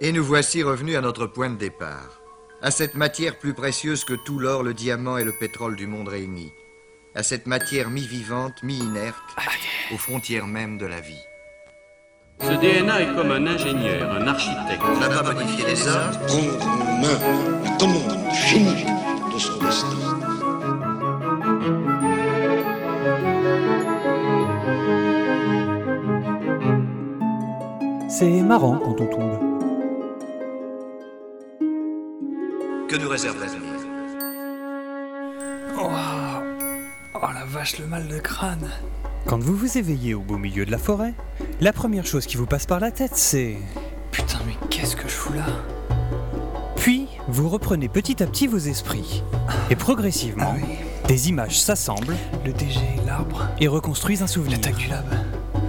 Et nous voici revenus à notre point de départ, à cette matière plus précieuse que tout l'or, le diamant et le pétrole du monde réunis, à cette matière mi-vivante, mi-inerte, aux frontières même de la vie. Ce DNA est comme un ingénieur, un architecte. On n'a pas modifié les hommes, prendre en main la commande finie de son destin. C'est marrant quand on tombe. Que nous réserve l'avenir Oh, oh la vache, le mal de crâne. Quand vous vous éveillez au beau milieu de la forêt, la première chose qui vous passe par la tête, c'est... Putain, mais qu'est-ce que je fous là? Puis, vous reprenez petit à petit vos esprits. Et progressivement, Ah oui. des images s'assemblent Le DG, l'arbre, et reconstruisent un souvenir. l'attaque du lab.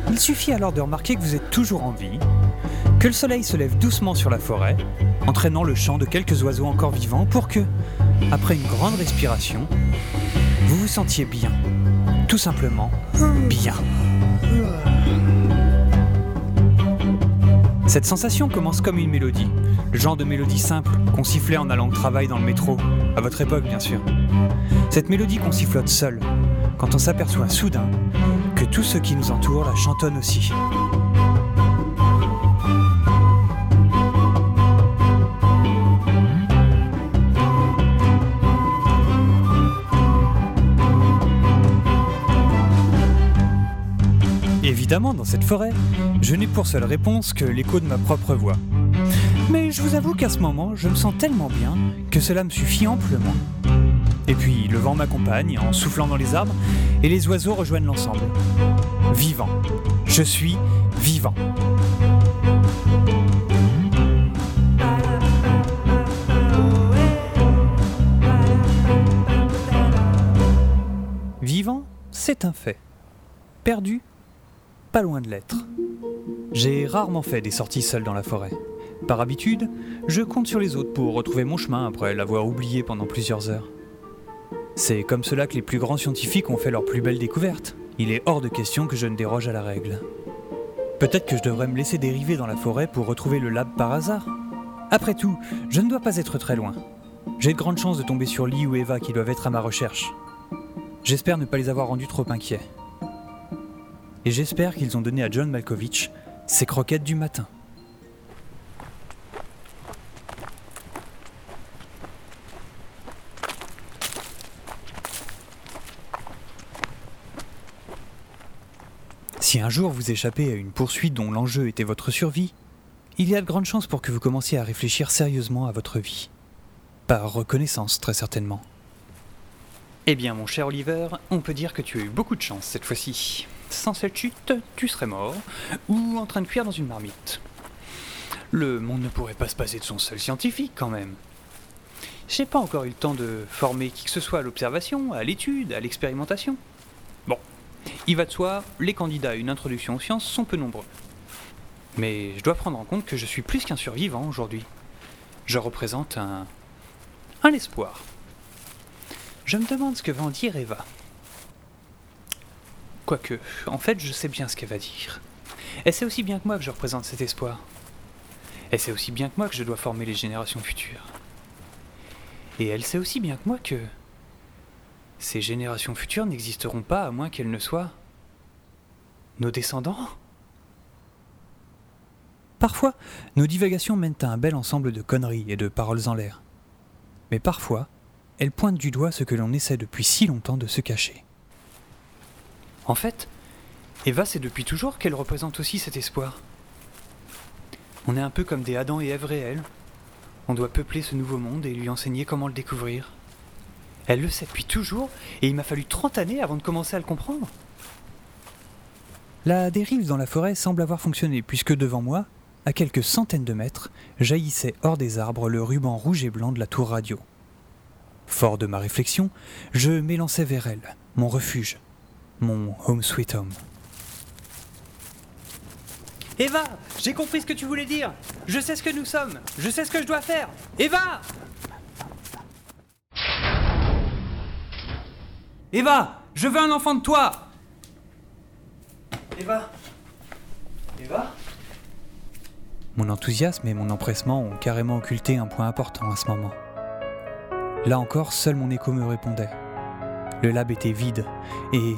Il suffit alors de remarquer que vous êtes toujours en vie, que le soleil se lève doucement sur la forêt, entraînant le chant de quelques oiseaux encore vivants pour que, après une grande respiration, vous vous sentiez bien. Tout simplement bien. Cette sensation commence comme une mélodie, le genre de mélodie simple qu'on sifflait en allant au travail dans le métro, à votre époque bien sûr. Cette mélodie qu'on sifflote seul, quand on s'aperçoit soudain que tous ceux qui nous entourent la chantonnent aussi. Évidemment, dans cette forêt, je n'ai pour seule réponse que l'écho de ma propre voix. Mais je vous avoue qu'à ce moment, je me sens tellement bien que cela me suffit amplement. Et puis, le vent m'accompagne en soufflant dans les arbres et les oiseaux rejoignent l'ensemble. Vivant. Je suis vivant. Vivant, c'est un fait. Perdu, pas loin de l'être. J'ai rarement fait des sorties seules dans la forêt. Par habitude, je compte sur les autres pour retrouver mon chemin après l'avoir oublié pendant plusieurs heures. C'est comme cela que les plus grands scientifiques ont fait leurs plus belles découvertes. Il est hors de question que je ne déroge à la règle. Peut-être que je devrais me laisser dériver dans la forêt pour retrouver le lab par hasard. Après tout, je ne dois pas être très loin. J'ai de grandes chances de tomber sur Lee ou Eva qui doivent être à ma recherche. J'espère ne pas les avoir rendus trop inquiets. Et j'espère qu'ils ont donné à John Malkovich ses croquettes du matin. Si un jour vous échappez à une poursuite dont l'enjeu était votre survie, il y a de grandes chances pour que vous commenciez à réfléchir sérieusement à votre vie. Par reconnaissance, très certainement. Eh bien, mon cher Oliver, on peut dire que tu as eu beaucoup de chance cette fois-ci. Sans cette chute, tu serais mort, ou en train de cuire dans une marmite. Le monde ne pourrait pas se passer de son seul scientifique, quand même. J'ai pas encore eu le temps de former qui que ce soit à l'observation, à l'étude, à l'expérimentation. Bon, il va de soi, les candidats à une introduction aux sciences sont peu nombreux. Mais je dois prendre en compte que je suis plus qu'un survivant aujourd'hui. Je représente un. un espoir. Je me demande ce que va en dire Eva. Quoique, en fait, je sais bien ce qu'elle va dire. Elle sait aussi bien que moi que je représente cet espoir. Elle sait aussi bien que moi que je dois former les générations futures. Et elle sait aussi bien que moi que ces générations futures n'existeront pas à moins qu'elles ne soient nos descendants. Parfois, nos divagations mènent à un bel ensemble de conneries et de paroles en l'air. Mais parfois, elles pointent du doigt ce que l'on essaie depuis si longtemps de se cacher. En fait, Eva sait depuis toujours qu'elle représente aussi cet espoir. On est un peu comme des Adam et Ève réels. On doit peupler ce nouveau monde et lui enseigner comment le découvrir. Elle le sait depuis toujours, et il m'a fallu 30 années avant de commencer à le comprendre. La dérive dans la forêt semble avoir fonctionné, puisque devant moi, à quelques centaines de mètres, jaillissait hors des arbres le ruban rouge et blanc de la tour radio. Fort de ma réflexion, je m'élançai vers elle, mon refuge, mon home sweet home. Eva, j'ai compris ce que tu voulais dire. Je sais ce que nous sommes. Je sais ce que je dois faire. Eva Eva, je veux un enfant de toi. Eva Eva Mon enthousiasme et mon empressement ont carrément occulté un point important à ce moment. Là encore, seul mon écho me répondait. Le lab était vide, et,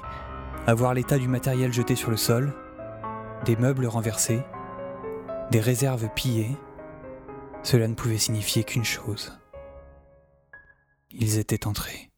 à voir l'état du matériel jeté sur le sol, des meubles renversés, des réserves pillées, cela ne pouvait signifier qu'une chose. Ils étaient entrés.